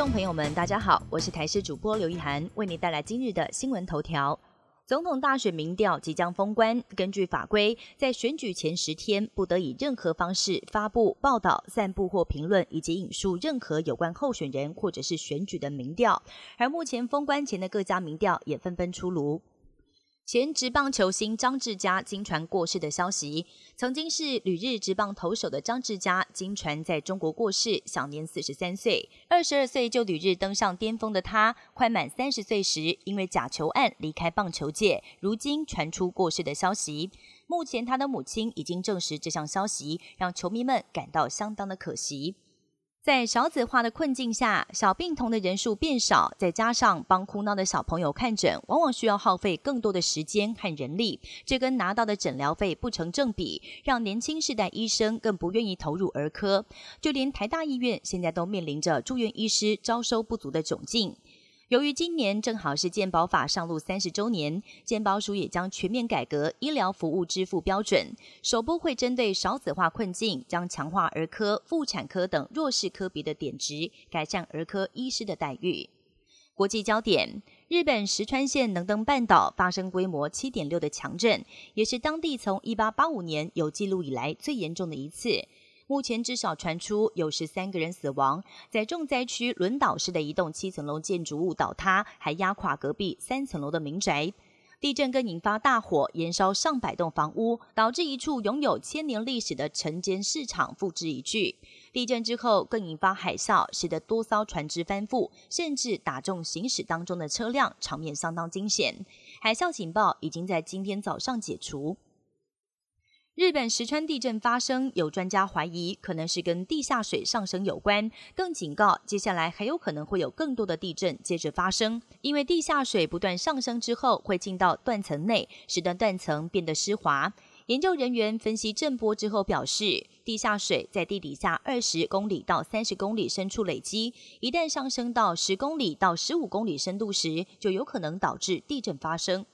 众朋友们，大家好，我是台视主播刘一涵，为您带来今日的新闻头条。总统大选民调即将封关，根据法规，在选举前十天不得以任何方式发布、报道、散布或评论以及引述任何有关候选人或者是选举的民调。而目前封关前的各家民调也纷纷出炉。前职棒球星张志佳经传过世的消息，曾经是旅日职棒投手的张志佳，经传在中国过世，享年四十三岁。二十二岁就旅日登上巅峰的他，快满三十岁时，因为假球案离开棒球界，如今传出过世的消息。目前他的母亲已经证实这项消息，让球迷们感到相当的可惜。在少子化的困境下，小病童的人数变少，再加上帮哭闹的小朋友看诊，往往需要耗费更多的时间和人力，这跟拿到的诊疗费不成正比，让年轻世代医生更不愿意投入儿科。就连台大医院现在都面临着住院医师招收不足的窘境。由于今年正好是健保法上路三十周年，健保署也将全面改革医疗服务支付标准，首部会针对少子化困境，将强化儿科、妇产科等弱势科别的点值，改善儿科医师的待遇。国际焦点：日本石川县能登半岛发生规模七点六的强震，也是当地从一八八五年有记录以来最严重的一次。目前至少传出有十三个人死亡，在重灾区轮岛市的一栋七层楼建筑物倒塌，还压垮隔壁三层楼的民宅。地震更引发大火，燃烧上百栋房屋，导致一处拥有千年历史的城间市场付之一炬。地震之后更引发海啸，使得多艘船只翻覆，甚至打中行驶当中的车辆，场面相当惊险。海啸警报已经在今天早上解除。日本石川地震发生，有专家怀疑可能是跟地下水上升有关，更警告接下来还有可能会有更多的地震接着发生，因为地下水不断上升之后会进到断层内，使得断层变得湿滑。研究人员分析震波之后表示，地下水在地底下二十公里到三十公里深处累积，一旦上升到十公里到十五公里深度时，就有可能导致地震发生。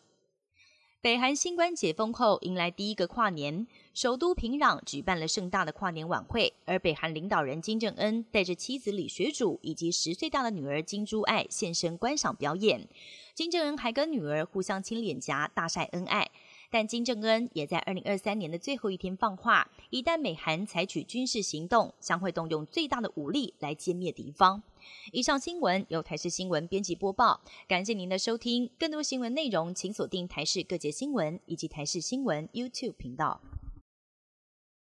北韩新冠解封后，迎来第一个跨年，首都平壤举办了盛大的跨年晚会，而北韩领导人金正恩带着妻子李雪主以及十岁大的女儿金珠爱现身观赏表演。金正恩还跟女儿互相亲脸颊，大晒恩爱。但金正恩也在二零二三年的最后一天放话，一旦美韩采取军事行动，将会动用最大的武力来歼灭敌方。以上新闻由台视新闻编辑播报，感谢您的收听。更多新闻内容，请锁定台视各界新闻以及台视新闻 YouTube 频道。